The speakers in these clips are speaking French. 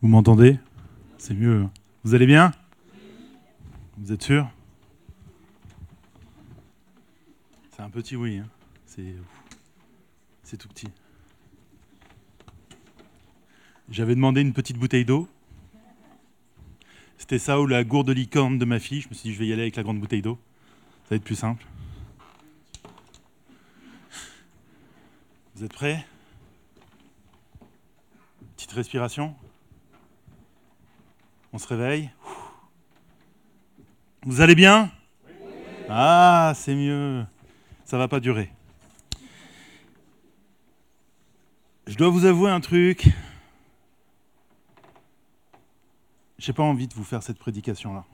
Vous m'entendez? C'est mieux. Vous allez bien? Vous êtes sûr? C'est un petit oui. Hein. C'est, tout petit. J'avais demandé une petite bouteille d'eau. C'était ça ou la gourde de licorne de ma fille. Je me suis dit, je vais y aller avec la grande bouteille d'eau. Ça va être plus simple. Vous êtes prêts? Petite respiration? On se réveille. Vous allez bien? Ah, c'est mieux. Ça va pas durer. Je dois vous avouer un truc. J'ai pas envie de vous faire cette prédication-là.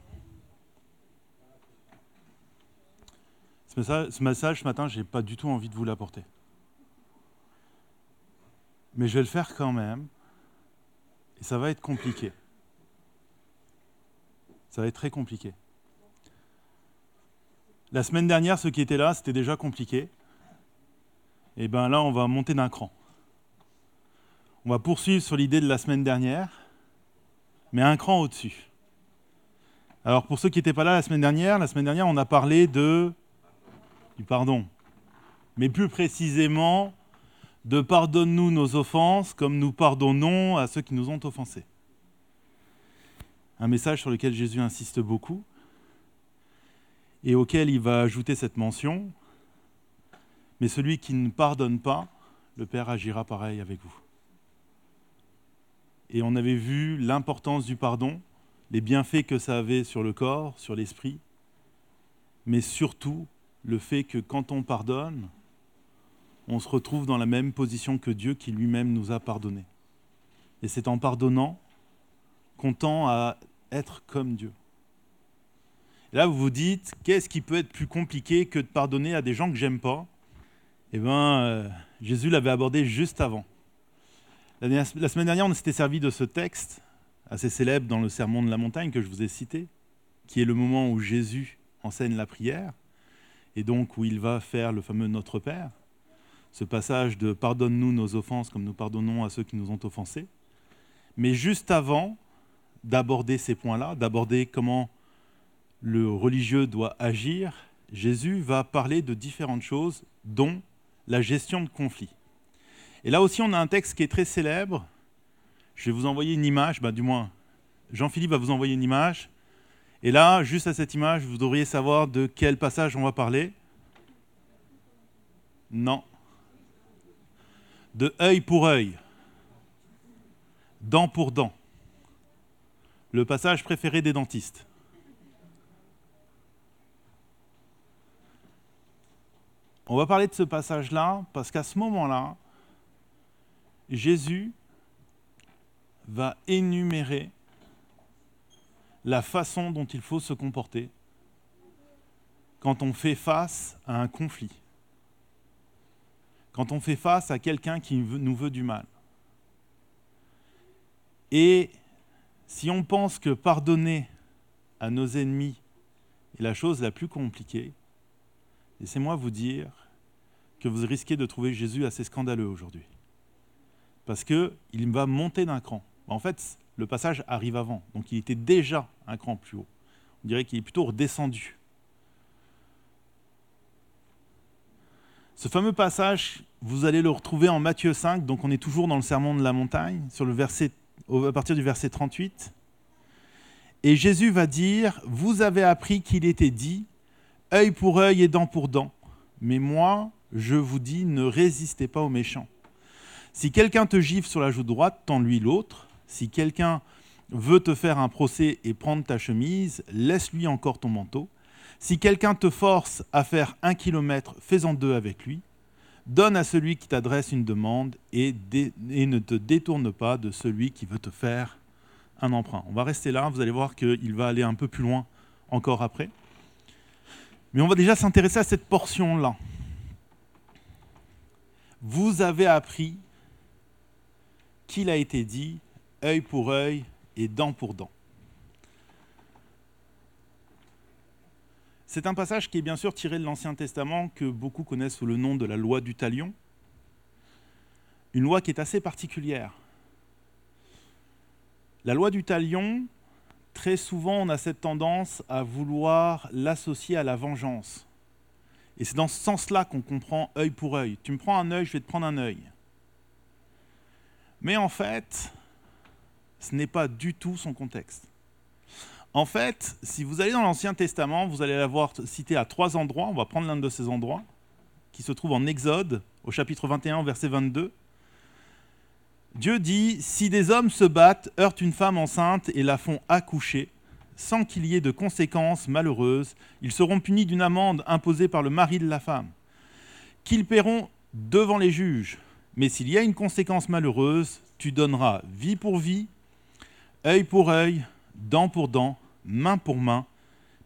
Ce message, ce matin, j'ai pas du tout envie de vous l'apporter. Mais je vais le faire quand même. Et ça va être compliqué. Ça va être très compliqué. La semaine dernière, ceux qui étaient là, c'était déjà compliqué. Et bien là, on va monter d'un cran. On va poursuivre sur l'idée de la semaine dernière, mais un cran au-dessus. Alors pour ceux qui n'étaient pas là la semaine dernière, la semaine dernière, on a parlé du pardon. Mais plus précisément, de pardonne-nous nos offenses comme nous pardonnons à ceux qui nous ont offensés. Un message sur lequel Jésus insiste beaucoup et auquel il va ajouter cette mention, mais celui qui ne pardonne pas, le Père agira pareil avec vous. Et on avait vu l'importance du pardon, les bienfaits que ça avait sur le corps, sur l'esprit, mais surtout le fait que quand on pardonne, on se retrouve dans la même position que Dieu qui lui-même nous a pardonné. Et c'est en pardonnant qu'on tend à être comme Dieu. Et là, vous vous dites, qu'est-ce qui peut être plus compliqué que de pardonner à des gens que j'aime pas? Eh bien, euh, Jésus l'avait abordé juste avant. La semaine dernière, on s'était servi de ce texte assez célèbre dans le Sermon de la montagne que je vous ai cité, qui est le moment où Jésus enseigne la prière, et donc où il va faire le fameux Notre Père ce passage de pardonne-nous nos offenses comme nous pardonnons à ceux qui nous ont offensés. Mais juste avant d'aborder ces points-là, d'aborder comment le religieux doit agir, Jésus va parler de différentes choses, dont la gestion de conflits. Et là aussi, on a un texte qui est très célèbre. Je vais vous envoyer une image, bah, du moins, Jean-Philippe va vous envoyer une image. Et là, juste à cette image, vous devriez savoir de quel passage on va parler. Non, de œil pour œil, dent pour dent. Le passage préféré des dentistes. On va parler de ce passage-là parce qu'à ce moment-là, Jésus va énumérer la façon dont il faut se comporter quand on fait face à un conflit quand on fait face à quelqu'un qui nous veut du mal. Et si on pense que pardonner à nos ennemis est la chose la plus compliquée, laissez-moi vous dire que vous risquez de trouver Jésus assez scandaleux aujourd'hui. Parce qu'il va monter d'un cran. En fait, le passage arrive avant, donc il était déjà un cran plus haut. On dirait qu'il est plutôt redescendu. Ce fameux passage, vous allez le retrouver en Matthieu 5, donc on est toujours dans le sermon de la montagne, sur le verset, à partir du verset 38. Et Jésus va dire, vous avez appris qu'il était dit, œil pour œil et dent pour dent. Mais moi, je vous dis, ne résistez pas aux méchants. Si quelqu'un te gifle sur la joue droite, tends-lui l'autre. Si quelqu'un veut te faire un procès et prendre ta chemise, laisse-lui encore ton manteau. Si quelqu'un te force à faire un kilomètre, fais-en deux avec lui. Donne à celui qui t'adresse une demande et, ne te détourne pas de celui qui veut te faire un emprunt. On va rester là, vous allez voir qu'il va aller un peu plus loin encore après. Mais on va déjà s'intéresser à cette portion-là. Vous avez appris qu'il a été dit œil pour œil et dent pour dent. C'est un passage qui est bien sûr tiré de l'Ancien Testament que beaucoup connaissent sous le nom de la loi du talion. Une loi qui est assez particulière. La loi du talion, très souvent, on a cette tendance à vouloir l'associer à la vengeance. Et c'est dans ce sens-là qu'on comprend œil pour œil. Tu me prends un œil, je vais te prendre un œil. Mais en fait, ce n'est pas du tout son contexte. En fait, si vous allez dans l'Ancien Testament, vous allez l'avoir cité à trois endroits. On va prendre l'un de ces endroits, qui se trouve en Exode, au chapitre 21, verset 22. Dieu dit, Si des hommes se battent, heurtent une femme enceinte et la font accoucher, sans qu'il y ait de conséquences malheureuses, ils seront punis d'une amende imposée par le mari de la femme, qu'ils paieront devant les juges. Mais s'il y a une conséquence malheureuse, tu donneras vie pour vie, œil pour œil, dent pour dent, main pour main,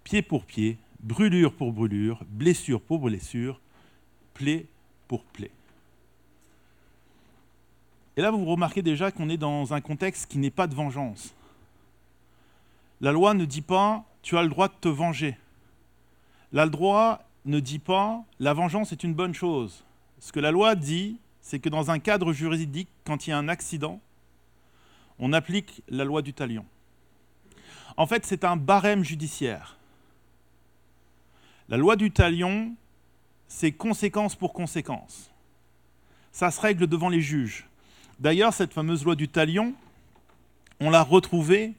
pied pour pied, brûlure pour brûlure, blessure pour blessure, plaie pour plaie. Et là, vous remarquez déjà qu'on est dans un contexte qui n'est pas de vengeance. La loi ne dit pas tu as le droit de te venger. La loi ne dit pas la vengeance est une bonne chose. Ce que la loi dit, c'est que dans un cadre juridique, quand il y a un accident, on applique la loi du talion. En fait, c'est un barème judiciaire. La loi du talion, c'est conséquence pour conséquence. Ça se règle devant les juges. D'ailleurs, cette fameuse loi du talion, on l'a retrouvée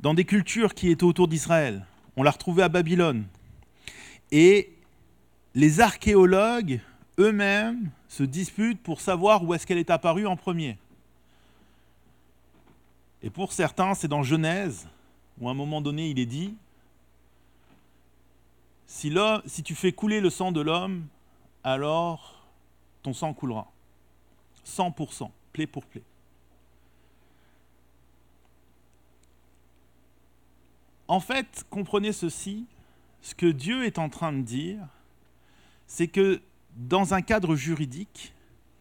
dans des cultures qui étaient autour d'Israël. On l'a retrouvée à Babylone. Et les archéologues eux-mêmes se disputent pour savoir où est-ce qu'elle est apparue en premier. Et pour certains, c'est dans Genèse, où à un moment donné, il est dit, si, si tu fais couler le sang de l'homme, alors ton sang coulera. 100%, plaie pour plaie. En fait, comprenez ceci, ce que Dieu est en train de dire, c'est que dans un cadre juridique,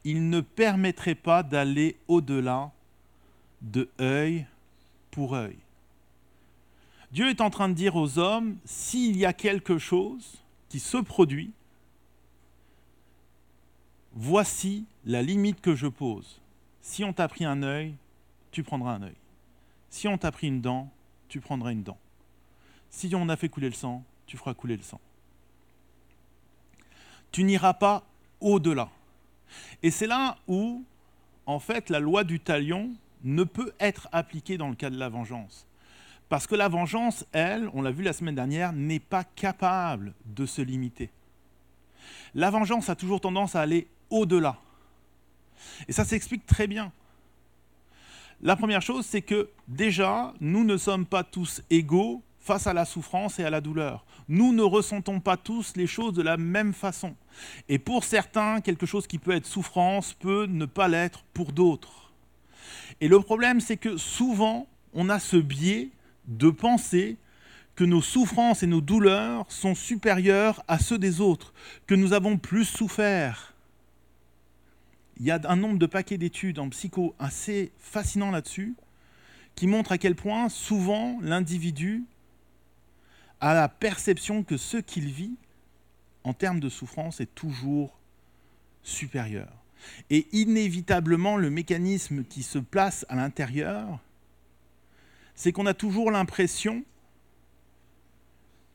il ne permettrait pas d'aller au-delà de œil pour œil. Dieu est en train de dire aux hommes, s'il y a quelque chose qui se produit, voici la limite que je pose. Si on t'a pris un œil, tu prendras un œil. Si on t'a pris une dent, tu prendras une dent. Si on a fait couler le sang, tu feras couler le sang. Tu n'iras pas au-delà. Et c'est là où, en fait, la loi du talion ne peut être appliquée dans le cas de la vengeance. Parce que la vengeance, elle, on l'a vu la semaine dernière, n'est pas capable de se limiter. La vengeance a toujours tendance à aller au-delà. Et ça s'explique très bien. La première chose, c'est que déjà, nous ne sommes pas tous égaux face à la souffrance et à la douleur. Nous ne ressentons pas tous les choses de la même façon. Et pour certains, quelque chose qui peut être souffrance peut ne pas l'être pour d'autres. Et le problème, c'est que souvent, on a ce biais de penser que nos souffrances et nos douleurs sont supérieures à ceux des autres, que nous avons plus souffert. Il y a un nombre de paquets d'études en psycho assez fascinant là-dessus, qui montrent à quel point souvent l'individu à la perception que ce qu'il vit en termes de souffrance est toujours supérieur. Et inévitablement, le mécanisme qui se place à l'intérieur, c'est qu'on a toujours l'impression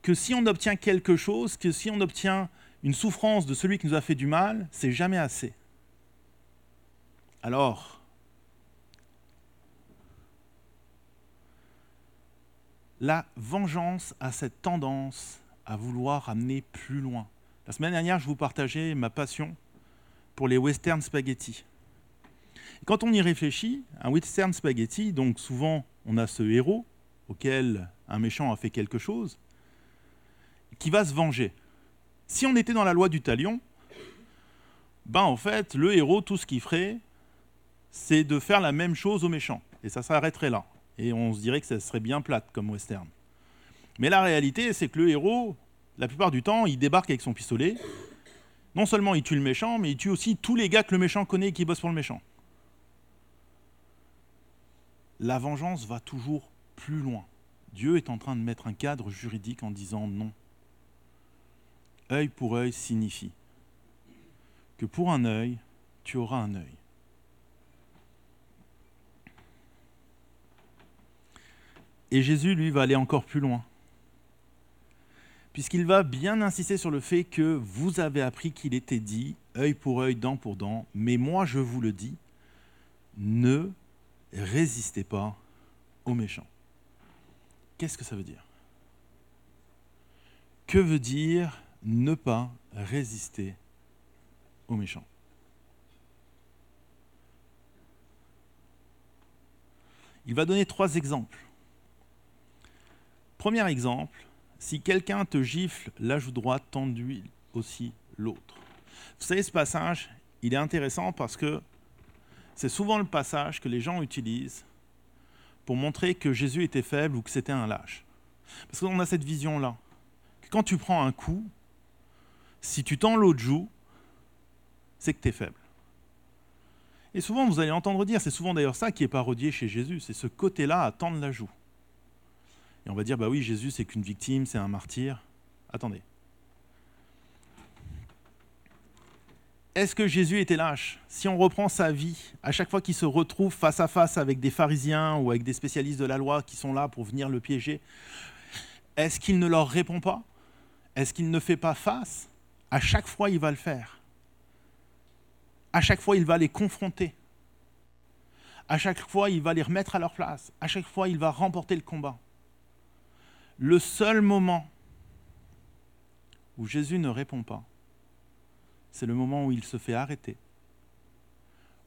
que si on obtient quelque chose, que si on obtient une souffrance de celui qui nous a fait du mal, c'est jamais assez. Alors, la vengeance a cette tendance à vouloir amener plus loin. La semaine dernière, je vous partageais ma passion pour les western spaghetti. Quand on y réfléchit, un western spaghetti, donc souvent on a ce héros auquel un méchant a fait quelque chose, qui va se venger. Si on était dans la loi du talion, ben en fait, le héros, tout ce qu'il ferait, c'est de faire la même chose au méchant. Et ça s'arrêterait là et on se dirait que ça serait bien plate comme western. Mais la réalité, c'est que le héros, la plupart du temps, il débarque avec son pistolet. Non seulement il tue le méchant, mais il tue aussi tous les gars que le méchant connaît et qui bossent pour le méchant. La vengeance va toujours plus loin. Dieu est en train de mettre un cadre juridique en disant non. Œil pour œil signifie que pour un œil, tu auras un œil. Et Jésus, lui, va aller encore plus loin. Puisqu'il va bien insister sur le fait que vous avez appris qu'il était dit, œil pour œil, dent pour dent, mais moi je vous le dis, ne résistez pas aux méchants. Qu'est-ce que ça veut dire? Que veut dire ne pas résister aux méchants? Il va donner trois exemples. Premier exemple, si quelqu'un te gifle la joue droite, tends-lui aussi l'autre. Vous savez, ce passage, il est intéressant parce que c'est souvent le passage que les gens utilisent pour montrer que Jésus était faible ou que c'était un lâche. Parce qu'on a cette vision-là. quand tu prends un coup, si tu tends l'autre joue, c'est que tu es faible. Et souvent, vous allez entendre dire, c'est souvent d'ailleurs ça qui est parodié chez Jésus, c'est ce côté-là à tendre la joue. Et on va dire, bah oui, Jésus, c'est qu'une victime, c'est un martyr. Attendez. Est-ce que Jésus était lâche? Si on reprend sa vie, à chaque fois qu'il se retrouve face à face avec des pharisiens ou avec des spécialistes de la loi qui sont là pour venir le piéger, est-ce qu'il ne leur répond pas? Est-ce qu'il ne fait pas face? À chaque fois, il va le faire. À chaque fois, il va les confronter. À chaque fois, il va les remettre à leur place. À chaque fois, il va remporter le combat. Le seul moment où Jésus ne répond pas, c'est le moment où il se fait arrêter,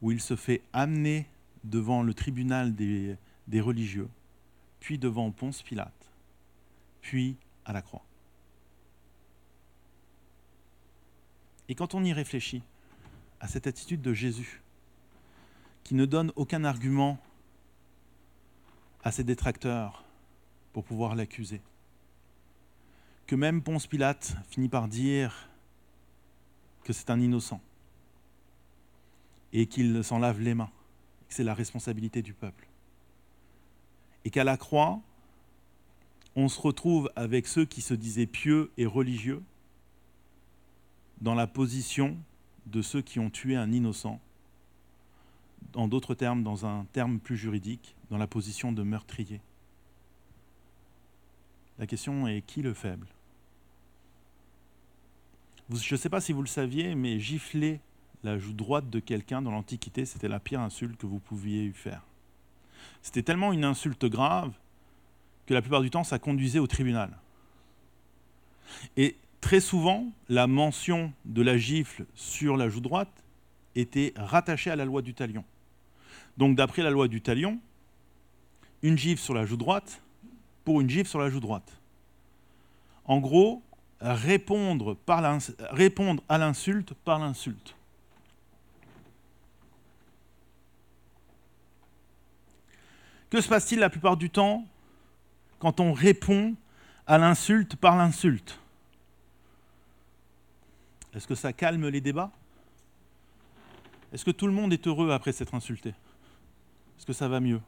où il se fait amener devant le tribunal des, religieux, puis devant Ponce Pilate, puis à la croix. Et quand on y réfléchit, à cette attitude de Jésus, qui ne donne aucun argument à ses détracteurs pour pouvoir l'accuser. Que même Ponce Pilate finit par dire que c'est un innocent et qu'il s'en lave les mains, que c'est la responsabilité du peuple. Et qu'à la croix, on se retrouve avec ceux qui se disaient pieux et religieux dans la position de ceux qui ont tué un innocent, en d'autres termes, dans un terme plus juridique, dans la position de meurtrier. La question est qui le faible? Je ne sais pas si vous le saviez, mais gifler la joue droite de quelqu'un dans l'Antiquité, c'était la pire insulte que vous pouviez lui faire. C'était tellement une insulte grave que la plupart du temps, ça conduisait au tribunal. Et très souvent, la mention de la gifle sur la joue droite était rattachée à la loi du talion. Donc d'après la loi du talion, une gifle sur la joue droite pour une gifle sur la joue droite. En gros, répondre, à l'insulte par l'insulte. Que se passe-t-il la plupart du temps quand on répond à l'insulte par l'insulte? Est-ce que ça calme les débats? Est-ce que tout le monde est heureux après s'être insulté? Est-ce que ça va mieux?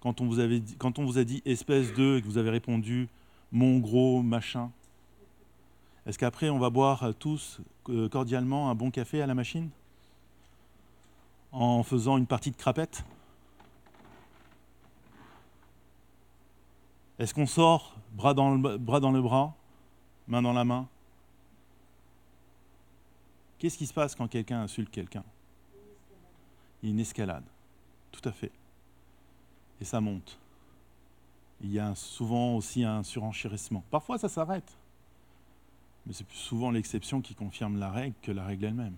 Quand on, vous quand on vous a dit espèce de et que vous avez répondu mon gros machin, est-ce qu'après on va boire tous euh, cordialement un bon café à la machine? En faisant une partie de crapette? Est-ce qu'on sort bras dans le bras, dans le bras main dans la main? Qu'est-ce qui se passe quand quelqu'un insulte quelqu'un? Il une escalade, tout à fait. Et ça monte. Il y a souvent aussi un surenchérissement. Parfois, ça s'arrête. Mais c'est plus souvent l'exception qui confirme la règle que la règle elle-même.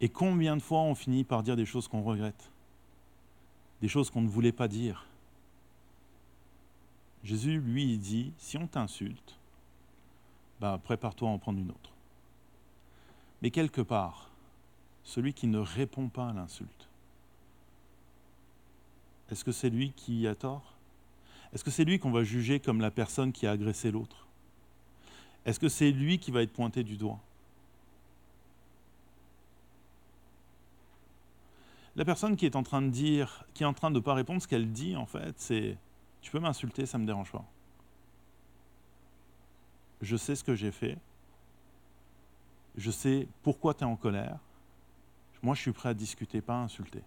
Et combien de fois on finit par dire des choses qu'on regrette? Des choses qu'on ne voulait pas dire? Jésus, lui, dit, si on t'insulte, bah, prépare-toi à en prendre une autre. Mais quelque part, celui qui ne répond pas à l'insulte, est-ce que c'est lui qui a tort? Est-ce que c'est lui qu'on va juger comme la personne qui a agressé l'autre? Est-ce que c'est lui qui va être pointé du doigt? La personne qui est en train de dire, qui est en train de ne pas répondre, ce qu'elle dit en fait, c'est tu peux m'insulter, ça ne me dérange pas. Je sais ce que j'ai fait. Je sais pourquoi tu es en colère. Moi, je suis prêt à discuter, pas à insulter.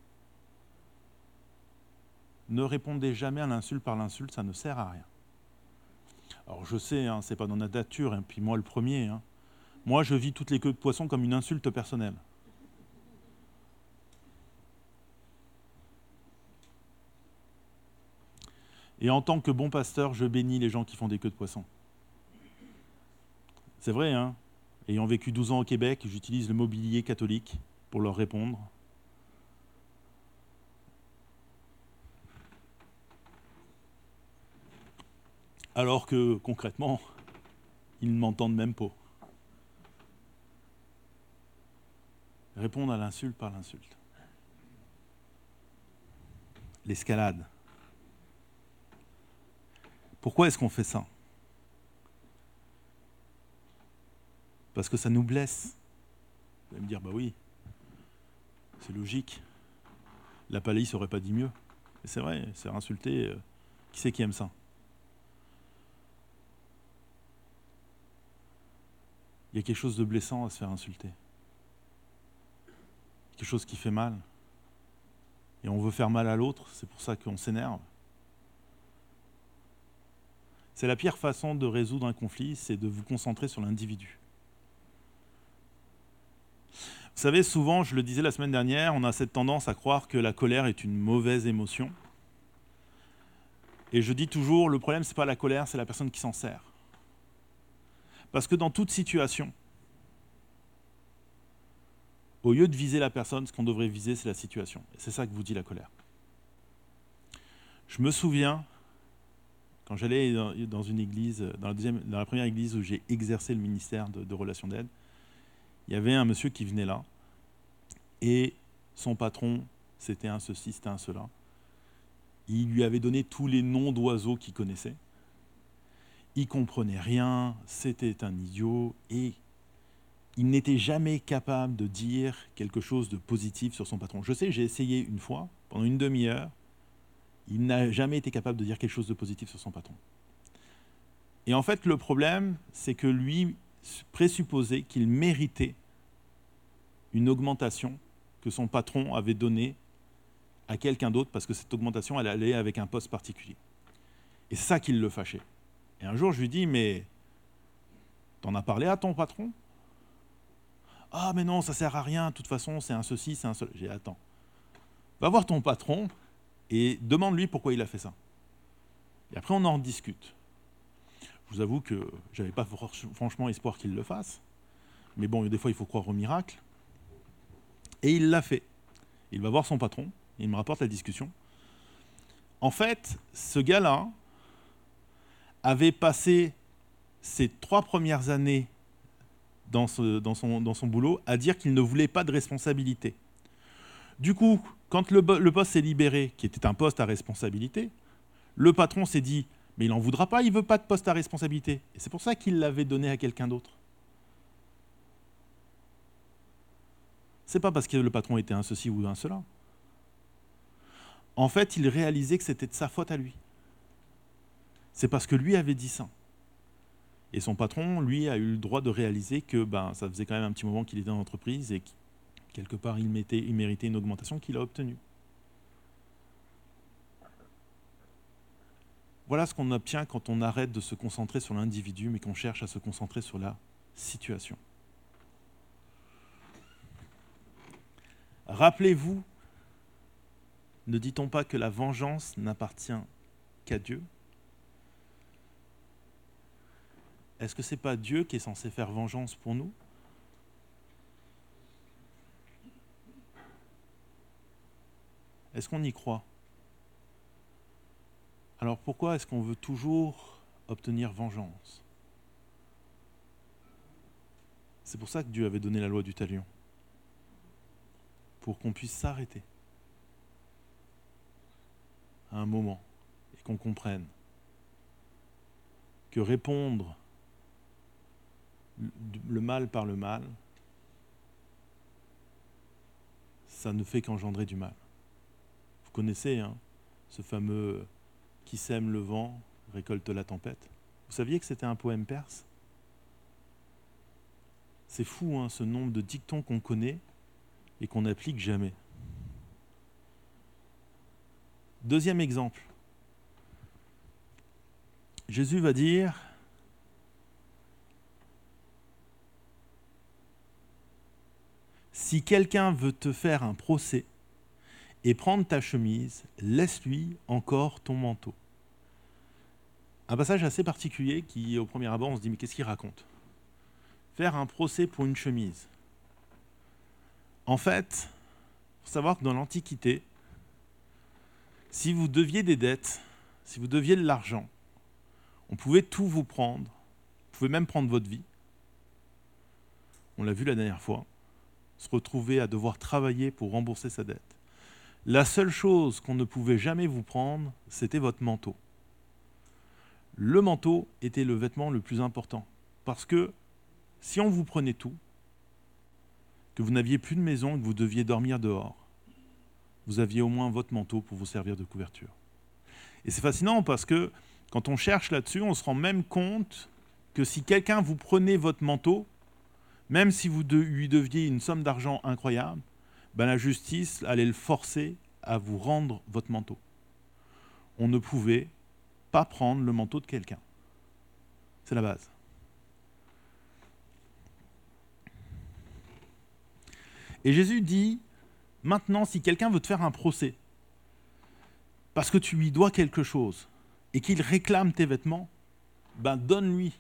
Ne répondez jamais à l'insulte par l'insulte, ça ne sert à rien. Alors je sais, hein, c'est pas dans notre nature, et hein, puis moi le premier. Hein. Moi, je vis toutes les queues de poisson comme une insulte personnelle. Et en tant que bon pasteur, je bénis les gens qui font des queues de poisson. C'est vrai, hein Ayant vécu 12 ans au Québec, j'utilise le mobilier catholique pour leur répondre. Alors que concrètement, ils ne m'entendent même pas. Répondre à l'insulte par l'insulte. L'escalade. Pourquoi est-ce qu'on fait ça? Parce que ça nous blesse. Vous allez me dire, bah oui, c'est logique. La palisse n'aurait pas dit mieux. c'est vrai, c'est insulter. Euh, qui c'est qui aime ça? Il y a quelque chose de blessant à se faire insulter. Quelque chose qui fait mal. Et on veut faire mal à l'autre, c'est pour ça qu'on s'énerve. C'est la pire façon de résoudre un conflit, c'est de vous concentrer sur l'individu. Vous savez, souvent, je le disais la semaine dernière, on a cette tendance à croire que la colère est une mauvaise émotion. Et je dis toujours, le problème, ce n'est pas la colère, c'est la personne qui s'en sert. Parce que dans toute situation, au lieu de viser la personne, ce qu'on devrait viser, c'est la situation. C'est ça que vous dit la colère. Je me souviens, quand j'allais dans une église, dans la, deuxième, dans la première église où j'ai exercé le ministère de, relations d'aide, il y avait un monsieur qui venait là, et son patron, c'était un ceci, c'était un cela. Il lui avait donné tous les noms d'oiseaux qu'il connaissait. Il comprenait rien, c'était un idiot, et il n'était jamais capable de dire quelque chose de positif sur son patron. Je sais, j'ai essayé une fois, pendant une demi-heure, il n'a jamais été capable de dire quelque chose de positif sur son patron. Et en fait, le problème, c'est que lui présupposait qu'il méritait une augmentation que son patron avait donnée à quelqu'un d'autre parce que cette augmentation, allait avec un poste particulier. Et ça qui le fâchait. Et un jour, je lui dis, mais t'en as parlé à ton patron? Ah, mais non, ça sert à rien, de toute façon, c'est un ceci, c'est un cela. J'ai attends. Va voir ton patron, et demande-lui pourquoi il a fait ça. Et après, on en discute. Je vous avoue que j'avais pas franchement espoir qu'il le fasse. Mais bon, des fois, il faut croire au miracle. Et il l'a fait. Il va voir son patron, il me rapporte la discussion. En fait, ce gars-là avait passé ses trois premières années dans, son boulot à dire qu'il ne voulait pas de responsabilité. Du coup, quand le, poste s'est libéré, qui était un poste à responsabilité, le patron s'est dit Mais il n'en voudra pas, il ne veut pas de poste à responsabilité. Et c'est pour ça qu'il l'avait donné à quelqu'un d'autre. C'est pas parce que le patron était un ceci ou un cela. En fait, il réalisait que c'était de sa faute à lui. C'est parce que lui avait dit ça. Et son patron, lui, a eu le droit de réaliser que ben, ça faisait quand même un petit moment qu'il était dans l'entreprise et quelque part, il, méritait une augmentation qu'il a obtenue. Voilà ce qu'on obtient quand on arrête de se concentrer sur l'individu, mais qu'on cherche à se concentrer sur la situation. Rappelez-vous, ne dit-on pas que la vengeance n'appartient qu'à Dieu? Est-ce que ce n'est pas Dieu qui est censé faire vengeance pour nous? Est-ce qu'on y croit? Alors pourquoi est-ce qu'on veut toujours obtenir vengeance? C'est pour ça que Dieu avait donné la loi du talion. Pour qu'on puisse s'arrêter à un moment et qu'on comprenne que répondre le mal par le mal, ça ne fait qu'engendrer du mal. Vous connaissez hein, ce fameux qui sème le vent récolte la tempête. Vous saviez que c'était un poème perse? C'est fou hein, ce nombre de dictons qu'on connaît et qu'on n'applique jamais. Deuxième exemple. Jésus va dire, si quelqu'un veut te faire un procès et prendre ta chemise, laisse-lui encore ton manteau. Un passage assez particulier qui, au premier abord, on se dit, mais qu'est-ce qu'il raconte? Faire un procès pour une chemise. En fait, il faut savoir que dans l'Antiquité, si vous deviez des dettes, si vous deviez de l'argent, on pouvait tout vous prendre, vous pouvez même prendre votre vie. On l'a vu la dernière fois, se retrouver à devoir travailler pour rembourser sa dette. La seule chose qu'on ne pouvait jamais vous prendre, c'était votre manteau le manteau était le vêtement le plus important. Parce que si on vous prenait tout, que vous n'aviez plus de maison et que vous deviez dormir dehors, vous aviez au moins votre manteau pour vous servir de couverture. Et c'est fascinant parce que quand on cherche là-dessus, on se rend même compte que si quelqu'un vous prenait votre manteau, même si vous lui deviez une somme d'argent incroyable, ben la justice allait le forcer à vous rendre votre manteau. On ne pouvait pas prendre le manteau de quelqu'un. C'est la base. Et Jésus dit, maintenant, si quelqu'un veut te faire un procès, parce que tu lui dois quelque chose, et qu'il réclame tes vêtements, ben donne-lui.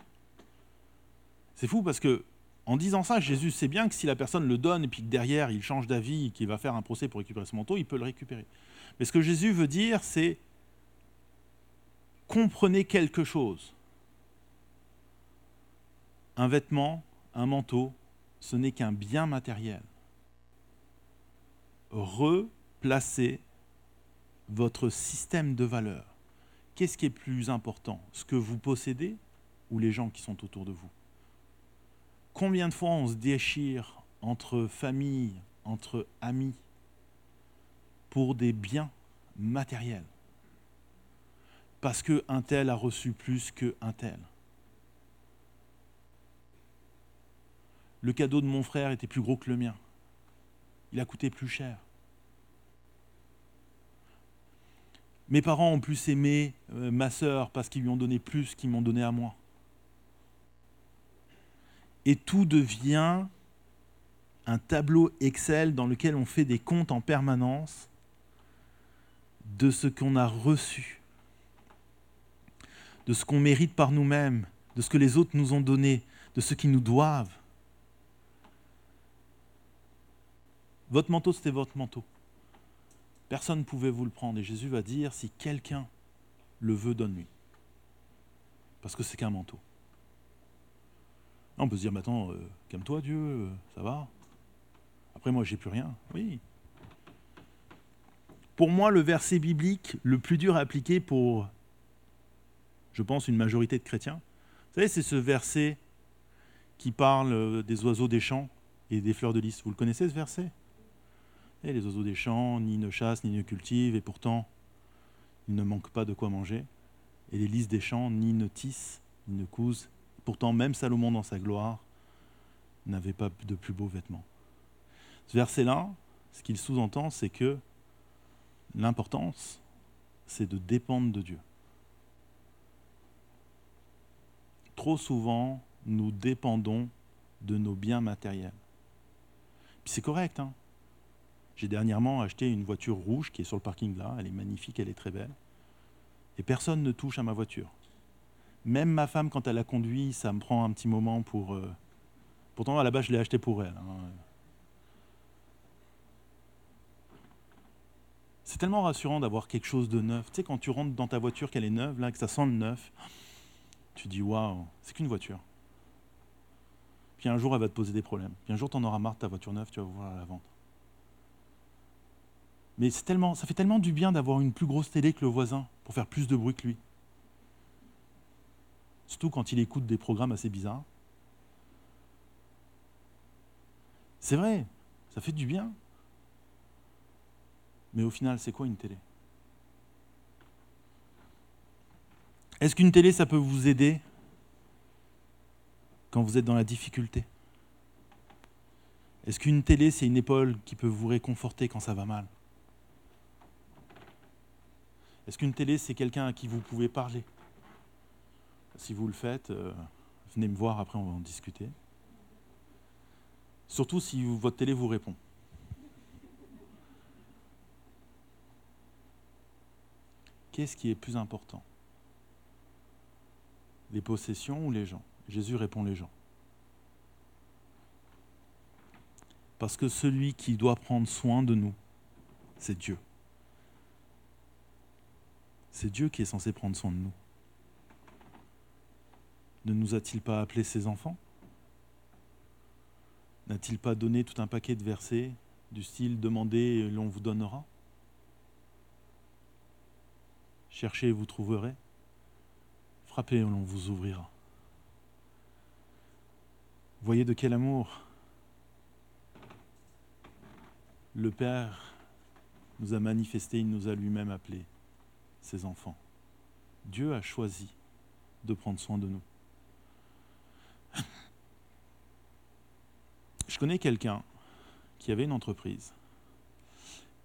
C'est fou parce que en disant ça, Jésus sait bien que si la personne le donne et puis que derrière il change d'avis, qu'il va faire un procès pour récupérer son manteau, il peut le récupérer. Mais ce que Jésus veut dire, c'est comprenez quelque chose. Un vêtement, un manteau, ce n'est qu'un bien matériel. Replacez votre système de valeurs. Qu'est-ce qui est plus important? Ce que vous possédez ou les gens qui sont autour de vous? Combien de fois on se déchire entre familles, entre amis, pour des biens matériels? Parce qu'un tel a reçu plus qu'un tel. Le cadeau de mon frère était plus gros que le mien. Il a coûté plus cher. Mes parents ont plus aimé euh, ma sœur parce qu'ils lui ont donné plus qu'ils m'ont donné à moi. Et tout devient un tableau Excel dans lequel on fait des comptes en permanence de ce qu'on a reçu de ce qu'on mérite par nous-mêmes, de ce que les autres nous ont donné, de ce qu'ils nous doivent. Votre manteau, c'était votre manteau. Personne ne pouvait vous le prendre. Et Jésus va dire, si quelqu'un le veut, donne-lui. Parce que c'est qu'un manteau. On peut se dire, mais attends, euh, calme-toi Dieu, euh, ça va Après moi, j'ai plus rien. Oui. Pour moi, le verset biblique le plus dur à appliquer pour je pense, une majorité de chrétiens. Vous savez, c'est ce verset qui parle euh, des oiseaux des champs et des fleurs de lys. Vous le connaissez, ce verset? Et Les oiseaux des champs, ni ne chassent, ni ne cultivent, et pourtant, ils ne manquent pas de quoi manger. Et les lys des champs, ni ne tissent, ni ne cousent. Pourtant, même Salomon, dans sa gloire, n'avait pas de plus beaux vêtements. Ce verset-là, ce qu'il sous-entend, c'est que l'importance, c'est de dépendre de Dieu. trop souvent, nous dépendons de nos biens matériels. C'est correct. Hein. J'ai dernièrement acheté une voiture rouge qui est sur le parking là. Elle est magnifique, elle est très belle. Et personne ne touche à ma voiture. Même ma femme, quand elle la conduit, ça me prend un petit moment pour. Euh, pourtant, à la base, je l'ai acheté pour elle. Hein. C'est tellement rassurant d'avoir quelque chose de neuf. Tu sais, quand tu rentres dans ta voiture, qu'elle est neuve, là, que ça sent le neuf, tu dis waouh, c'est qu'une voiture. Puis un jour, elle va te poser des problèmes. Puis un jour, tu en auras marre de ta voiture neuve, tu vas à la vente. Mais c'est tellement, ça fait tellement du bien d'avoir une plus grosse télé que le voisin pour faire plus de bruit que lui. Surtout quand il écoute des programmes assez bizarres. C'est vrai, ça fait du bien. Mais au final, c'est quoi une télé? Est-ce qu'une télé, ça peut vous aider quand vous êtes dans la difficulté? Est-ce qu'une télé, c'est une épaule qui peut vous réconforter quand ça va mal? Est-ce qu'une télé, c'est quelqu'un à qui vous pouvez parler? Si vous le faites, euh, venez me voir, après on va en discuter. Surtout si votre télé vous répond. Qu'est-ce qui est plus important? Les possessions ou les gens? Jésus répond les gens. Parce que celui qui doit prendre soin de nous, c'est Dieu. C'est Dieu qui est censé prendre soin de nous. Ne nous a-t-il pas appelés ses enfants? N'a-t-il pas donné tout un paquet de versets du style Demandez et l'on vous donnera Cherchez et vous trouverez Frappez et l'on vous ouvrira. Voyez de quel amour le Père nous a manifesté, il nous a lui-même appelés ses enfants. Dieu a choisi de prendre soin de nous. Je connais quelqu'un qui avait une entreprise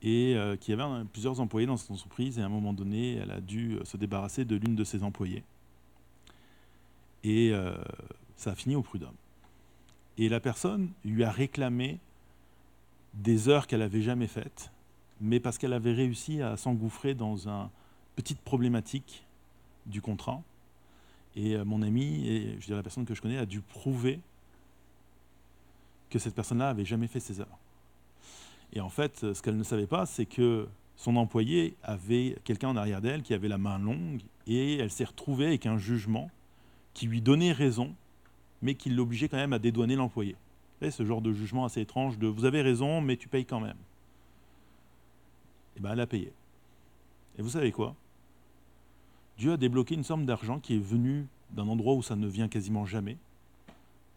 et euh, qui avait plusieurs employés dans cette entreprise et à un moment donné, elle a dû se débarrasser de l'une de ses employés. Et euh, ça a fini au prud'homme. Et la personne lui a réclamé des heures qu'elle n'avait jamais faites, mais parce qu'elle avait réussi à s'engouffrer dans une petite problématique du contrat. Et euh, mon ami, et je dirais la personne que je connais, a dû prouver que cette personne-là avait jamais fait ses heures. Et en fait, ce qu'elle ne savait pas, c'est que son employé avait quelqu'un en arrière d'elle qui avait la main longue, et elle s'est retrouvée avec un jugement qui lui donnait raison, mais qui l'obligeait quand même à dédouaner l'employé. Ce genre de jugement assez étrange de vous avez raison, mais tu payes quand même. Et eh bien elle a payé. Et vous savez quoi? Dieu a débloqué une somme d'argent qui est venue d'un endroit où ça ne vient quasiment jamais,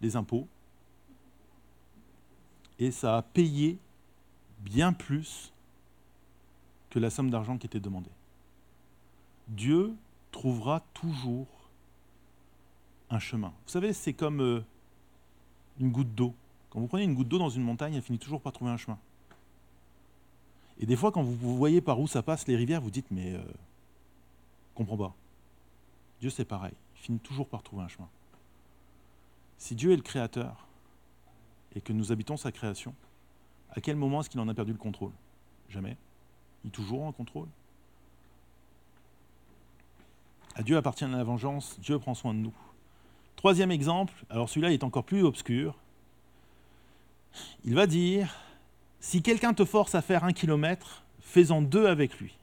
les impôts, et ça a payé bien plus que la somme d'argent qui était demandée. Dieu trouvera toujours un chemin. Vous savez, c'est comme euh, une goutte d'eau. Quand vous prenez une goutte d'eau dans une montagne, elle finit toujours par trouver un chemin. Et des fois, quand vous, voyez par où ça passe les rivières, vous dites, mais euh, comprends pas. Dieu, c'est pareil. Il finit toujours par trouver un chemin. Si Dieu est le créateur et que nous habitons sa création, à quel moment est-ce qu'il en a perdu le contrôle? Jamais. Il est toujours en contrôle. À Dieu appartient la vengeance, Dieu prend soin de nous. Troisième exemple, alors celui-là est encore plus obscur. Il va dire, si quelqu'un te force à faire un kilomètre, fais-en deux avec lui.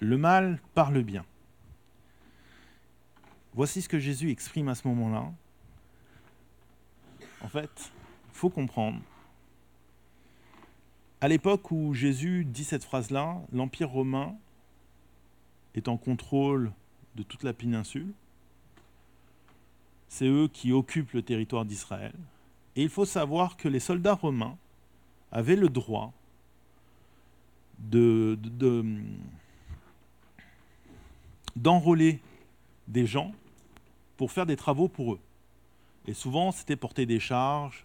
Le mal parle bien. Voici ce que Jésus exprime à ce moment-là. En fait, il faut comprendre à l'époque où Jésus dit cette phrase-là, l'Empire romain est en contrôle de toute la péninsule. C'est eux qui occupent le territoire d'Israël. Et il faut savoir que les soldats romains avaient le droit d'enrôler des gens pour faire des travaux pour eux. Et souvent, c'était porter des charges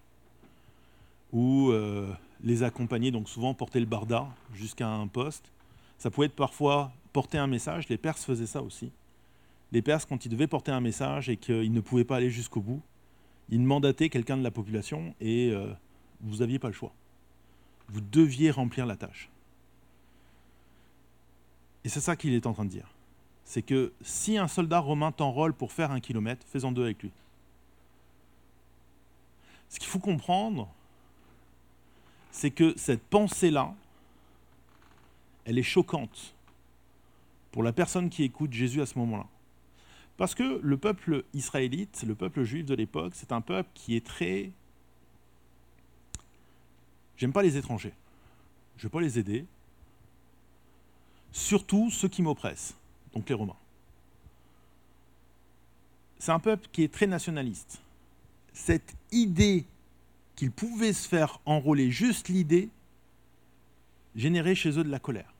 ou euh, les accompagner, donc souvent porter le barda jusqu'à un poste. Ça pouvait être parfois porter un message, les Perses faisaient ça aussi. Les Perses, quand ils devaient porter un message et qu'ils ne pouvaient pas aller jusqu'au bout, ils mandataient quelqu'un de la population et euh, vous n'aviez pas le choix. Vous deviez remplir la tâche. Et c'est ça qu'il est en train de dire. C'est que si un soldat romain t'enrôle pour faire un kilomètre, fais-en deux avec lui. Ce qu'il faut comprendre, c'est que cette pensée-là, elle est choquante pour la personne qui écoute Jésus à ce moment-là. Parce que le peuple israélite, le peuple juif de l'époque, c'est un peuple qui est très... J'aime pas les étrangers. Je ne veux pas les aider. Surtout ceux qui m'oppressent, donc les Romains. C'est un peuple qui est très nationaliste. Cette idée qu'ils pouvaient se faire enrôler juste l'idée générait chez eux de la colère.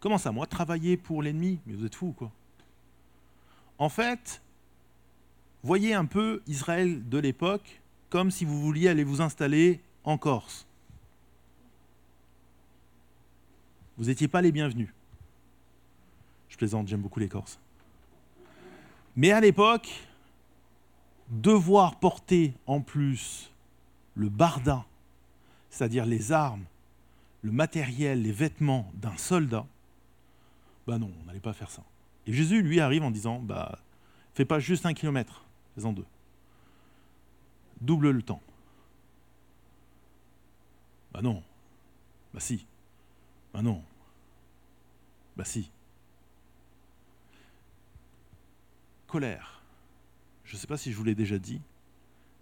Comment ça, moi, travailler pour l'ennemi? Mais vous êtes fous, quoi. En fait, voyez un peu Israël de l'époque comme si vous vouliez aller vous installer en Corse. Vous n'étiez pas les bienvenus. Je plaisante, j'aime beaucoup les Corses. Mais à l'époque, devoir porter en plus le barda, c'est-à-dire les armes, le matériel, les vêtements d'un soldat, bah non, on n'allait pas faire ça. Et Jésus, lui, arrive en disant, bah, fais pas juste un kilomètre, fais-en deux. Double le temps. Bah non. Bah si. Bah non. Bah si. Colère. Je ne sais pas si je vous l'ai déjà dit,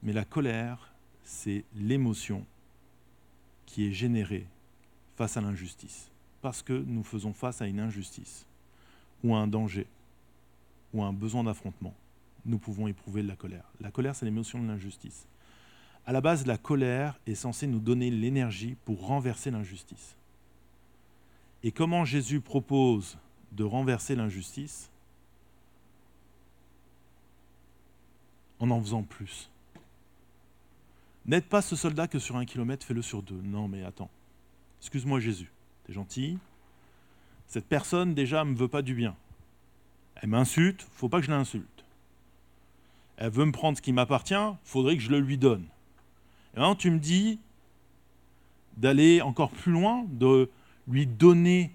mais la colère, c'est l'émotion qui est générée face à l'injustice. Parce que nous faisons face à une injustice, ou à un danger, ou à un besoin d'affrontement, nous pouvons éprouver de la colère. La colère, c'est l'émotion de l'injustice. À la base, la colère est censée nous donner l'énergie pour renverser l'injustice. Et comment Jésus propose de renverser l'injustice? En en faisant plus. N'aide pas ce soldat que sur un kilomètre, fais-le sur deux. Non, mais attends. Excuse-moi Jésus, t'es gentil. Cette personne déjà me veut pas du bien. Elle m'insulte, faut pas que je l'insulte. Elle veut me prendre ce qui m'appartient, faudrait que je le lui donne. Et maintenant tu me dis d'aller encore plus loin, de lui donner,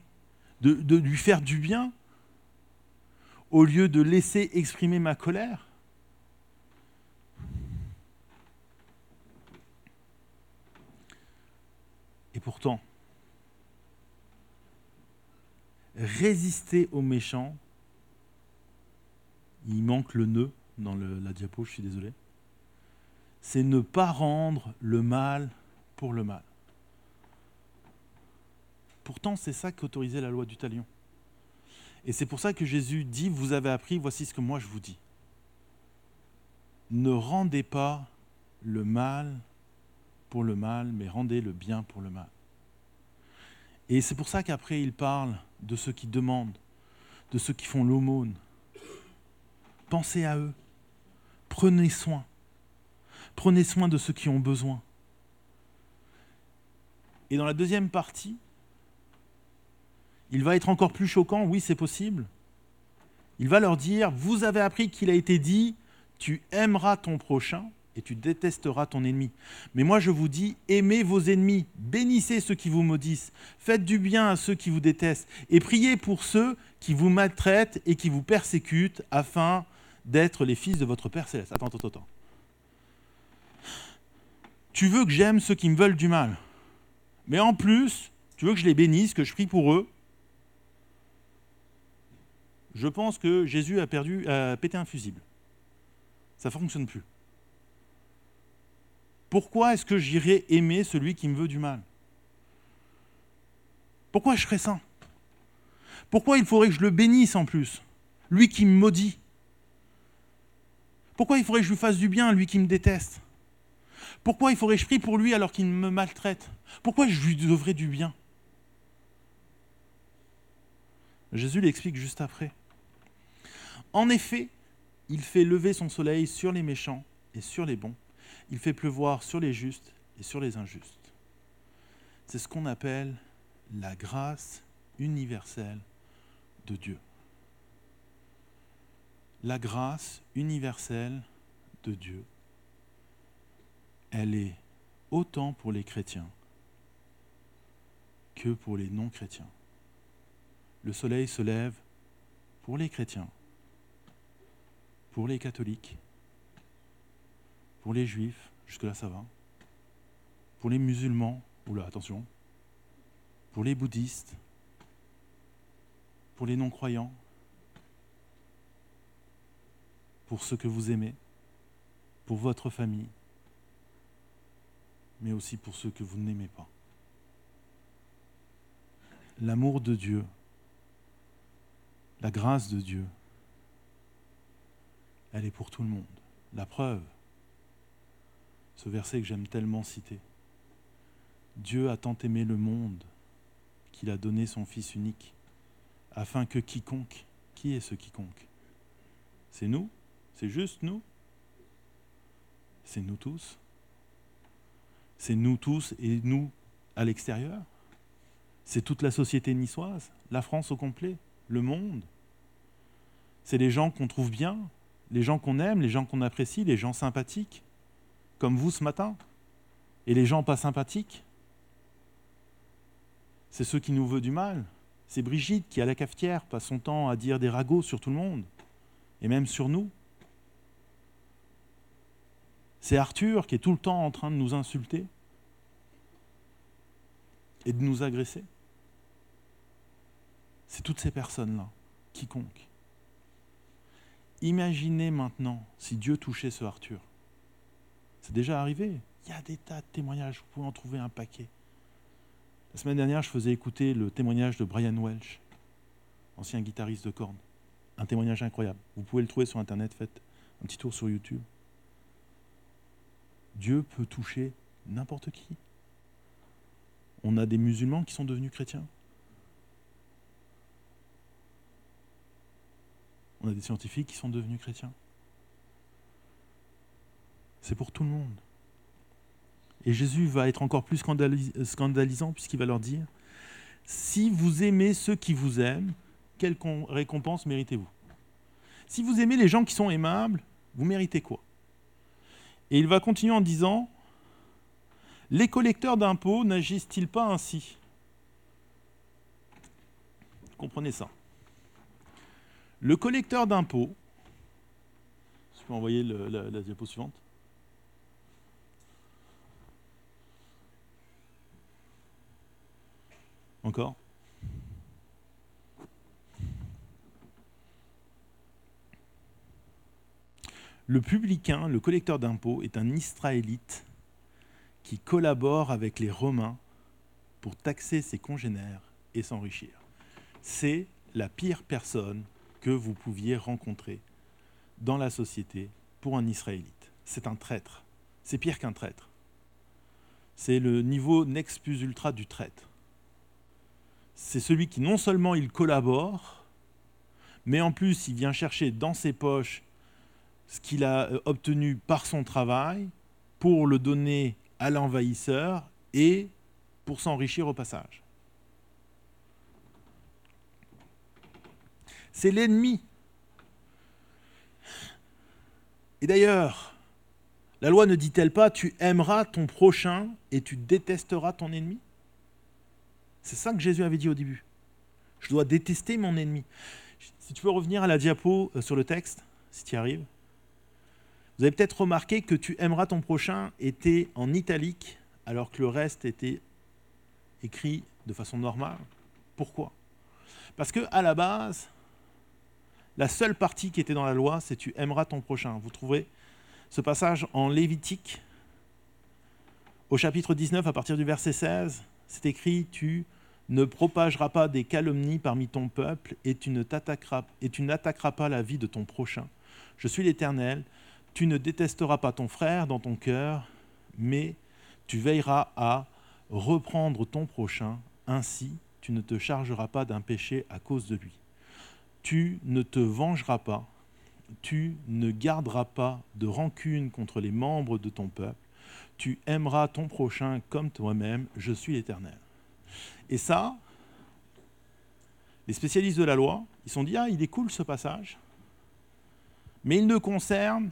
de lui faire du bien, au lieu de laisser exprimer ma colère? Et pourtant, résister aux méchants, il manque le nœud dans la diapo, je suis désolé, c'est ne pas rendre le mal pour le mal. Pourtant, c'est ça qu'autorisait la loi du talion. Et c'est pour ça que Jésus dit, vous avez appris, voici ce que moi je vous dis. Ne rendez pas le mal pour le mal, mais rendez le bien pour le mal. Et c'est pour ça qu'après il parle de ceux qui demandent, de ceux qui font l'aumône. Pensez à eux. Prenez soin. Prenez soin de ceux qui ont besoin. Et dans la deuxième partie, il va être encore plus choquant, oui c'est possible. Il va leur dire, vous avez appris qu'il a été dit, tu aimeras ton prochain et tu détesteras ton ennemi. Mais moi je vous dis, aimez vos ennemis, bénissez ceux qui vous maudissent, faites du bien à ceux qui vous détestent, et priez pour ceux qui vous maltraitent et qui vous persécutent, afin d'être les fils de votre Père céleste. Attends, attends, attends. Tu veux que j'aime ceux qui me veulent du mal, mais en plus, tu veux que je les bénisse, que je prie pour eux. Je pense que Jésus a perdu, a pété un fusible. Ça ne fonctionne plus. Pourquoi est-ce que j'irai aimer celui qui me veut du mal? Pourquoi je ferais ça Pourquoi il faudrait que je le bénisse en plus? Lui qui me maudit. Pourquoi il faudrait que je lui fasse du bien, lui qui me déteste? Pourquoi il faudrait que je prie pour lui alors qu'il me maltraite? Pourquoi je lui devrais du bien? Jésus l'explique juste après. En effet, il fait lever son soleil sur les méchants et sur les bons il fait pleuvoir sur les justes et sur les injustes. C'est ce qu'on appelle la grâce universelle de Dieu. La grâce universelle de Dieu, elle est autant pour les chrétiens que pour les non-chrétiens. Le soleil se lève pour les chrétiens, pour les catholiques pour les juifs, jusque-là ça va. Pour les musulmans, oula, attention. Pour les bouddhistes. Pour les non-croyants. Pour ceux que vous aimez. Pour votre famille. Mais aussi pour ceux que vous n'aimez pas. L'amour de Dieu, la grâce de Dieu, elle est pour tout le monde. La preuve, ce verset que j'aime tellement citer. Dieu a tant aimé le monde qu'il a donné son Fils unique, afin que quiconque, qui est ce quiconque? C'est nous? C'est juste nous? C'est nous tous? C'est nous tous et nous à l'extérieur? C'est toute la société niçoise, la France au complet, le monde? C'est les gens qu'on trouve bien, les gens qu'on aime, les gens qu'on apprécie, les gens sympathiques, comme vous ce matin. Et les gens pas sympathiques, c'est ceux qui nous veulent du mal. C'est Brigitte qui, à la cafetière, passe son temps à dire des ragots sur tout le monde, et même sur nous. C'est Arthur qui est tout le temps en train de nous insulter et de nous agresser. C'est toutes ces personnes-là, quiconque. Imaginez maintenant si Dieu touchait ce Arthur. C'est déjà arrivé. Il y a des tas de témoignages, vous pouvez en trouver un paquet. La semaine dernière, je faisais écouter le témoignage de Brian Welch, ancien guitariste de cordes. Un témoignage incroyable. Vous pouvez le trouver sur Internet, faites un petit tour sur YouTube. Dieu peut toucher n'importe qui. On a des musulmans qui sont devenus chrétiens. On a des scientifiques qui sont devenus chrétiens. C'est pour tout le monde. Et Jésus va être encore plus scandalisant puisqu'il va leur dire, si vous aimez ceux qui vous aiment, quelle récompense méritez-vous? Si vous aimez les gens qui sont aimables, vous méritez quoi? Et il va continuer en disant, les collecteurs d'impôts n'agissent-ils pas ainsi? Comprenez ça. Le collecteur d'impôts, je peux envoyer la, diapo suivante. Encore Le publicain, le collecteur d'impôts, est un Israélite qui collabore avec les Romains pour taxer ses congénères et s'enrichir. C'est la pire personne que vous pouviez rencontrer dans la société pour un Israélite. C'est un traître. C'est pire qu'un traître. C'est le niveau next plus ultra du traître. C'est celui qui non seulement il collabore, mais en plus il vient chercher dans ses poches ce qu'il a euh, obtenu par son travail pour le donner à l'envahisseur et pour s'enrichir au passage. C'est l'ennemi. Et d'ailleurs, la loi ne dit-elle pas tu aimeras ton prochain et tu détesteras ton ennemi? C'est ça que Jésus avait dit au début. Je dois détester mon ennemi. Si tu peux revenir à la diapo euh, sur le texte, si tu y arrives. Vous avez peut-être remarqué que tu aimeras ton prochain était en italique alors que le reste était écrit de façon normale. Pourquoi? Parce que à la base, la seule partie qui était dans la loi, c'est tu aimeras ton prochain. Vous trouverez ce passage en Lévitique, au chapitre 19, à partir du verset 16. C'est écrit Tu ne propageras pas des calomnies parmi ton peuple et tu ne et tu n'attaqueras pas la vie de ton prochain. Je suis l'Éternel. Tu ne détesteras pas ton frère dans ton cœur, mais tu veilleras à reprendre ton prochain. Ainsi, tu ne te chargeras pas d'un péché à cause de lui tu ne te vengeras pas, tu ne garderas pas de rancune contre les membres de ton peuple, tu aimeras ton prochain comme toi-même, je suis l'Éternel. Et ça, les spécialistes de la loi, ils sont dit, ah, il est cool ce passage, mais il ne concerne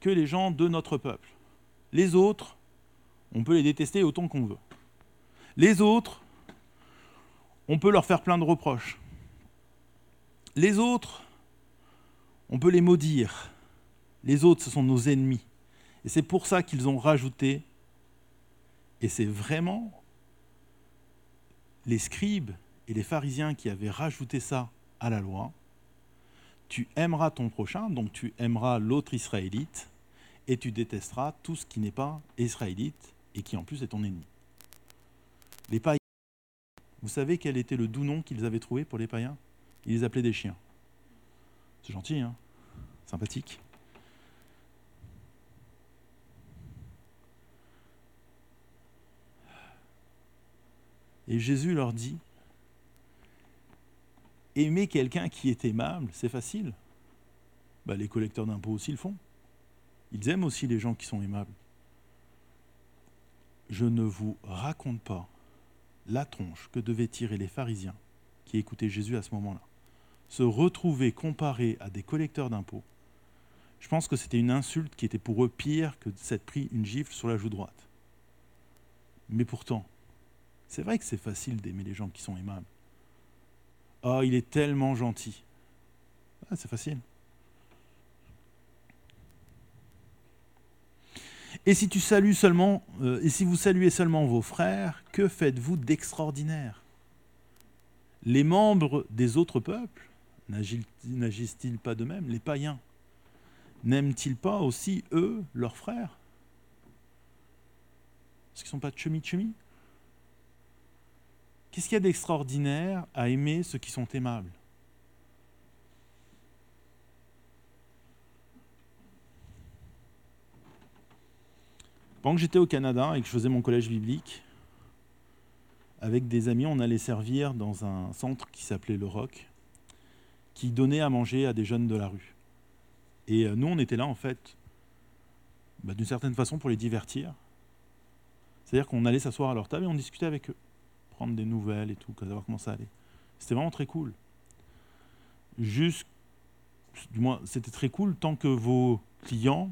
que les gens de notre peuple. Les autres, on peut les détester autant qu'on veut. Les autres, on peut leur faire plein de reproches. Les autres, on peut les maudire. Les autres, ce sont nos ennemis. Et c'est pour ça qu'ils ont rajouté, et c'est vraiment les scribes et les pharisiens qui avaient rajouté ça à la loi, tu aimeras ton prochain, donc tu aimeras l'autre israélite, et tu détesteras tout ce qui n'est pas israélite et qui en plus est ton ennemi. Les païens, vous savez quel était le doux nom qu'ils avaient trouvé pour les païens? Il les appelait des chiens. C'est gentil, hein? Sympathique. Et Jésus leur dit, aimer quelqu'un qui est aimable, c'est facile. Bah, les collecteurs d'impôts aussi le font. Ils aiment aussi les gens qui sont aimables. je ne vous raconte pas la tronche que devaient tirer les pharisiens qui écoutaient Jésus à ce moment-là. Se retrouver comparé à des collecteurs d'impôts, je pense que c'était une insulte qui était pour eux pire que de s'être pris une gifle sur la joue droite. Mais pourtant, c'est vrai que c'est facile d'aimer les gens qui sont aimables. Ah, il est tellement gentil. Ah, c'est facile. Et si tu salues seulement, euh, et si vous saluez seulement vos frères, que faites-vous d'extraordinaire? Les membres des autres peuples n'agissent-ils pas de même? Les païens n'aiment-ils pas aussi, eux, leurs frères? Est-ce qu'ils ne sont pas chemi-chemi Qu'est-ce qu'il y a d'extraordinaire à aimer ceux qui sont aimables? Pendant que j'étais au Canada et que je faisais mon collège biblique, avec des amis, on allait servir dans un centre qui s'appelait Le Roc, qui donnait à manger à des jeunes de la rue. Et euh, nous, on était là, en fait, bah, d'une certaine façon, pour les divertir. C'est-à-dire qu'on allait s'asseoir à leur table et on discutait avec eux, prendre des nouvelles et tout, savoir comment ça allait. C'était vraiment très cool. Juste, du moins, c'était très cool tant que vos clients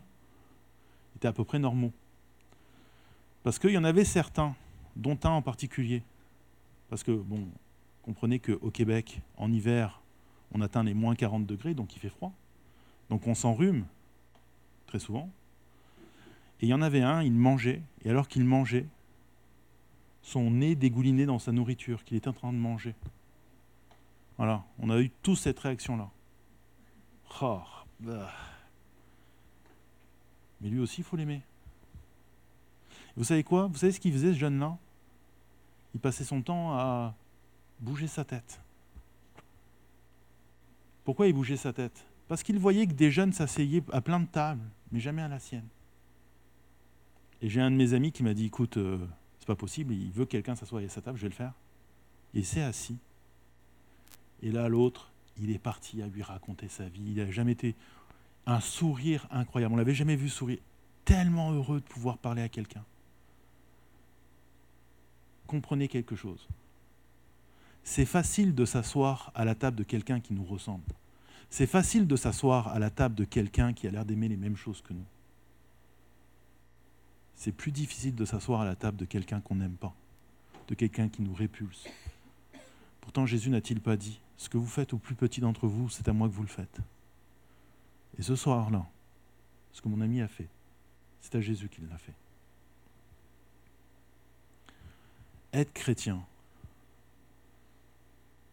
étaient à peu près normaux. Parce qu'il y en avait certains, dont un en particulier. Parce que, bon, comprenez qu'au Québec, en hiver, on atteint les moins 40 degrés, donc il fait froid. Donc on s'enrhume, très souvent. Et il y en avait un, il mangeait, et alors qu'il mangeait, son nez dégoulinait dans sa nourriture qu'il était en train de manger. Voilà, on a eu tous cette réaction-là. Oh, bah. Mais lui aussi, il faut l'aimer. Vous savez quoi? Vous savez ce qu'il faisait, ce jeune-là? Il passait son temps à bouger sa tête. Pourquoi il bougeait sa tête? Parce qu'il voyait que des jeunes s'asseyaient à plein de tables, mais jamais à la sienne. Et j'ai un de mes amis qui m'a dit écoute, euh, c'est pas possible, il veut que quelqu'un s'assoie à sa table, je vais le faire. Il s'est assis. Et là, l'autre, il est parti à lui raconter sa vie. Il n'a jamais été un sourire incroyable. On l'avait jamais vu sourire. Tellement heureux de pouvoir parler à quelqu'un comprenez quelque chose. C'est facile de s'asseoir à la table de quelqu'un qui nous ressemble. C'est facile de s'asseoir à la table de quelqu'un qui a l'air d'aimer les mêmes choses que nous. C'est plus difficile de s'asseoir à la table de quelqu'un qu'on n'aime pas, de quelqu'un qui nous répulse. Pourtant, Jésus n'a-t-il pas dit, ce que vous faites au plus petit d'entre vous, c'est à moi que vous le faites. Et ce soir-là, ce que mon ami a fait, c'est à Jésus qu'il l'a fait. être chrétien,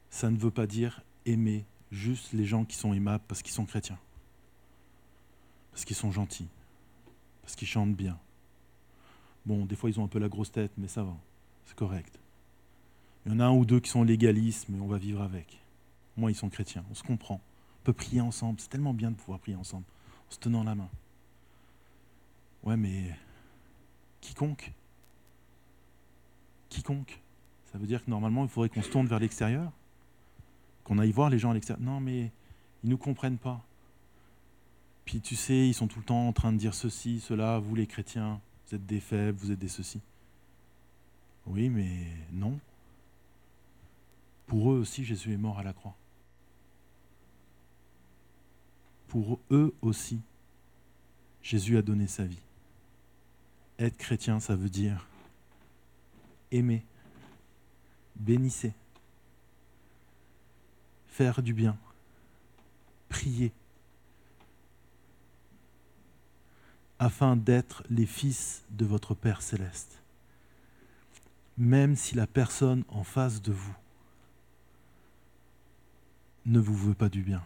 ça ne veut pas dire aimer juste les gens qui sont aimables parce qu'ils sont chrétiens, parce qu'ils sont gentils, parce qu'ils chantent bien. Bon, des fois ils ont un peu la grosse tête, mais ça va, c'est correct. Il y en a un ou deux qui sont légalistes, mais on va vivre avec. Moi, ils sont chrétiens, on se comprend. On peut prier ensemble, c'est tellement bien de pouvoir prier ensemble, en se tenant la main. Ouais, mais quiconque quiconque. Ça veut dire que normalement, il faudrait qu'on se tourne vers l'extérieur, qu'on aille voir les gens à l'extérieur. Non, mais ils ne nous comprennent pas. Puis tu sais, ils sont tout le temps en train de dire ceci, cela, vous les chrétiens, vous êtes des faibles, vous êtes des ceci. Oui, mais non. Pour eux aussi, Jésus est mort à la croix. Pour eux aussi, Jésus a donné sa vie. Être chrétien, ça veut dire aimer, bénissez, faire du bien, prier, afin d'être les fils de votre Père céleste, même si la personne en face de vous ne vous veut pas du bien.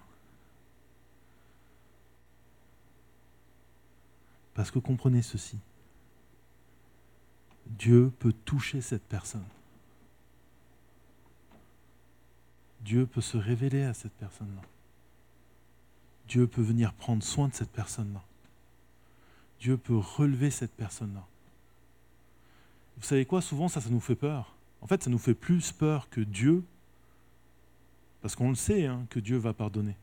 Parce que comprenez ceci. Dieu peut toucher cette personne. Dieu peut se révéler à cette personne-là. Dieu peut venir prendre soin de cette personne-là. Dieu peut relever cette personne-là. Vous savez quoi? Souvent, ça, ça nous fait peur. En fait, ça nous fait plus peur que Dieu, parce qu'on le sait, hein, que Dieu va pardonner.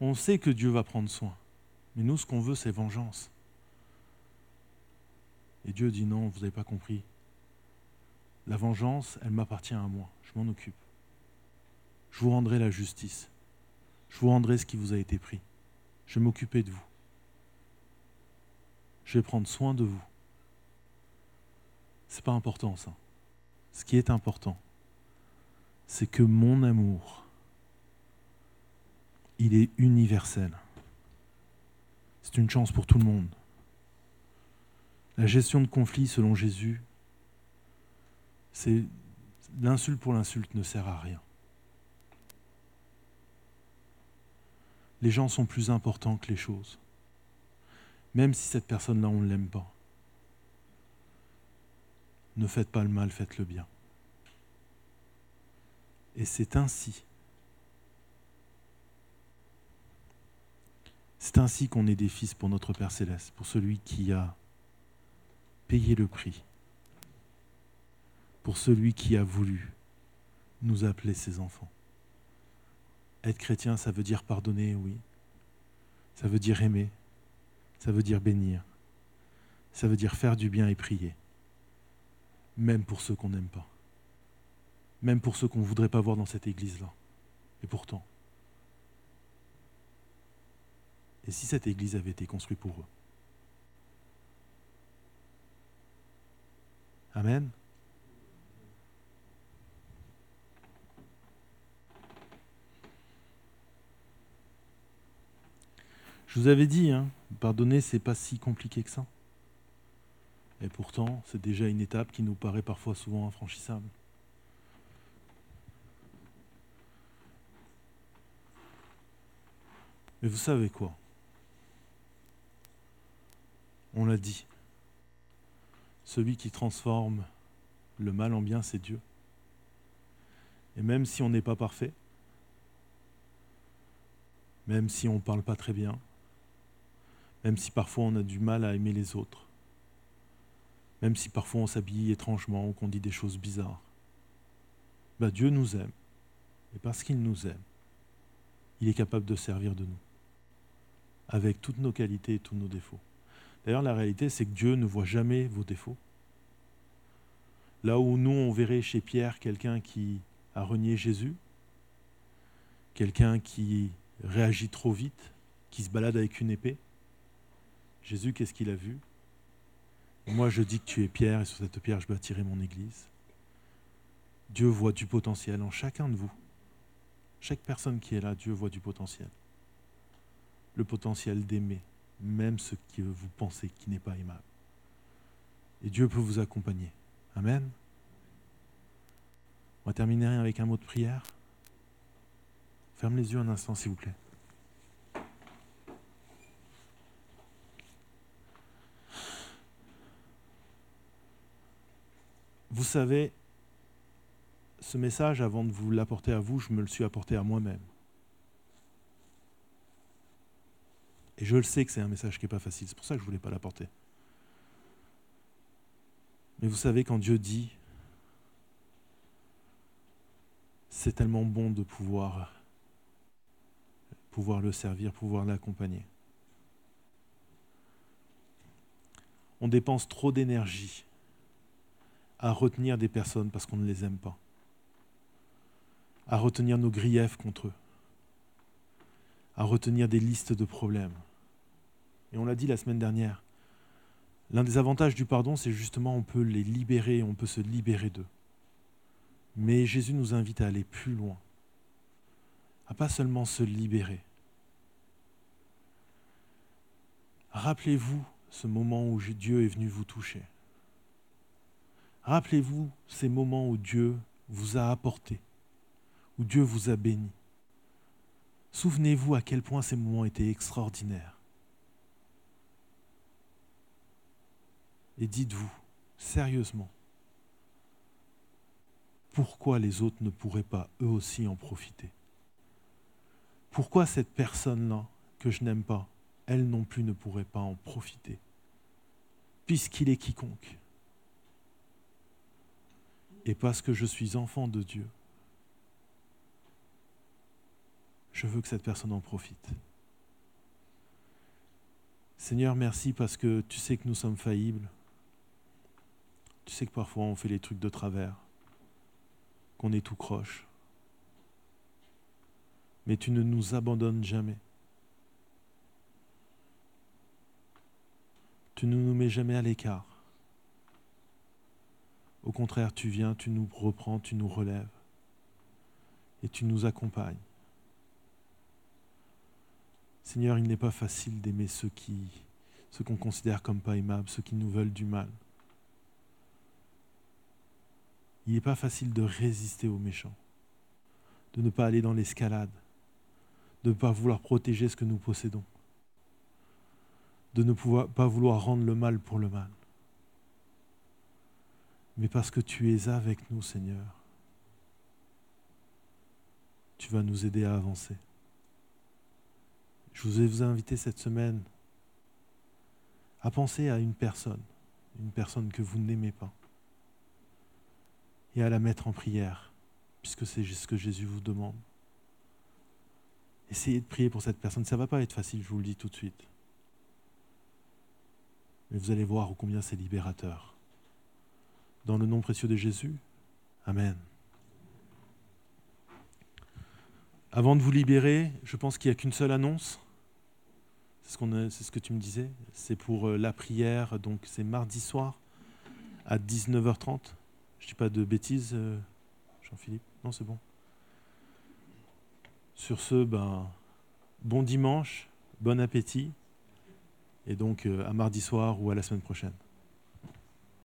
On sait que Dieu va prendre soin. Mais nous, ce qu'on veut, c'est vengeance. Et Dieu dit non, vous n'avez pas compris. La vengeance, elle m'appartient à moi, je m'en occupe. Je vous rendrai la justice. Je vous rendrai ce qui vous a été pris. Je vais de vous. Je vais prendre soin de vous. C'est pas important ça. Ce qui est important, c'est que mon amour, il est universel. C'est une chance pour tout le monde. La gestion de conflits, selon Jésus, c'est l'insulte pour l'insulte ne sert à rien. Les gens sont plus importants que les choses, même si cette personne-là, on ne l'aime pas. Ne faites pas le mal, faites le bien. Et c'est ainsi. C'est ainsi qu'on est des fils pour notre Père céleste, pour celui qui a payé le prix, pour celui qui a voulu nous appeler ses enfants. Être chrétien, ça veut dire pardonner, oui. Ça veut dire aimer. Ça veut dire bénir. Ça veut dire faire du bien et prier. Même pour ceux qu'on n'aime pas même pour ceux qu'on ne voudrait pas voir dans cette église-là. Et pourtant. Et si cette église avait été construite pour eux Amen. Je vous avais dit, hein, pardonner, c'est pas si compliqué que ça. Et pourtant, c'est déjà une étape qui nous paraît parfois souvent infranchissable. Mais vous savez quoi? On l'a dit. Celui qui transforme le mal en bien, c'est Dieu. Et même si on n'est pas parfait, même si on ne parle pas très bien, même si parfois on a du mal à aimer les autres, même si parfois on s'habille étrangement ou qu'on dit des choses bizarres, bah Dieu nous aime. Et parce qu'il nous aime, il est capable de servir de nous avec toutes nos qualités et tous nos défauts. D'ailleurs, la réalité, c'est que Dieu ne voit jamais vos défauts. Là où nous, on verrait chez Pierre quelqu'un qui a renié Jésus, quelqu'un qui réagit trop vite, qui se balade avec une épée, Jésus, qu'est-ce qu'il a vu? Moi, je dis que tu es Pierre, et sur cette pierre, je bâtirai mon église. Dieu voit du potentiel en chacun de vous. Chaque personne qui est là, Dieu voit du potentiel le potentiel d'aimer, même ce que vous pensez qui n'est pas aimable. Et Dieu peut vous accompagner. Amen. On va terminer avec un mot de prière. Ferme les yeux un instant, s'il vous plaît. Vous savez, ce message, avant de vous l'apporter à vous, je me le suis apporté à moi-même. Et je le sais que c'est un message qui n'est pas facile, c'est pour ça que je ne voulais pas l'apporter. Mais vous savez, quand Dieu dit, c'est tellement bon de pouvoir, pouvoir le servir, pouvoir l'accompagner. On dépense trop d'énergie à retenir des personnes parce qu'on ne les aime pas, à retenir nos griefs contre eux à retenir des listes de problèmes. Et on l'a dit la semaine dernière, l'un des avantages du pardon, c'est justement on peut les libérer, on peut se libérer d'eux. Mais Jésus nous invite à aller plus loin, à pas seulement se libérer. Rappelez-vous ce moment où Dieu est venu vous toucher. Rappelez-vous ces moments où Dieu vous a apporté, où Dieu vous a béni. Souvenez-vous à quel point ces moments étaient extraordinaires. Et dites-vous, sérieusement, pourquoi les autres ne pourraient pas eux aussi en profiter? Pourquoi cette personne-là, que je n'aime pas, elle non plus ne pourrait pas en profiter? Puisqu'il est quiconque. Et parce que je suis enfant de Dieu, je veux que cette personne en profite. Seigneur, merci parce que tu sais que nous sommes faillibles, Tu sais que parfois on fait les trucs de travers, qu'on est tout croche. Mais tu ne nous abandonnes jamais. Tu ne nous mets jamais à l'écart. Au contraire, tu viens, tu nous reprends, tu nous relèves et tu nous accompagnes. Seigneur, il n'est pas facile d'aimer ceux qui, ceux qu'on considère comme pas aimables, ceux qui nous veulent du mal. Il n'est pas facile de résister aux méchants, de ne pas aller dans l'escalade, de ne pas vouloir protéger ce que nous possédons, de ne pas vouloir rendre le mal pour le mal. Mais parce que tu es avec nous, Seigneur, tu vas nous aider à avancer. Je vous ai invité cette semaine à penser à une personne, une personne que vous n'aimez pas, et à la mettre en prière, puisque c'est ce que Jésus vous demande. Essayez de prier pour cette personne. Ça ne va pas être facile, je vous le dis tout de suite. Mais vous allez voir combien c'est libérateur. Dans le nom précieux de Jésus, Amen. Avant de vous libérer, je pense qu'il n'y a qu'une seule annonce. C'est ce, que tu me disais. C'est pour euh, la prière, donc c'est mardi soir à 19h30. Je ne dis pas de bêtises, euh, Jean-Philippe Non, c'est bon. Sur ce, ben, bon dimanche, bon appétit, et donc euh, à mardi soir ou à la semaine prochaine.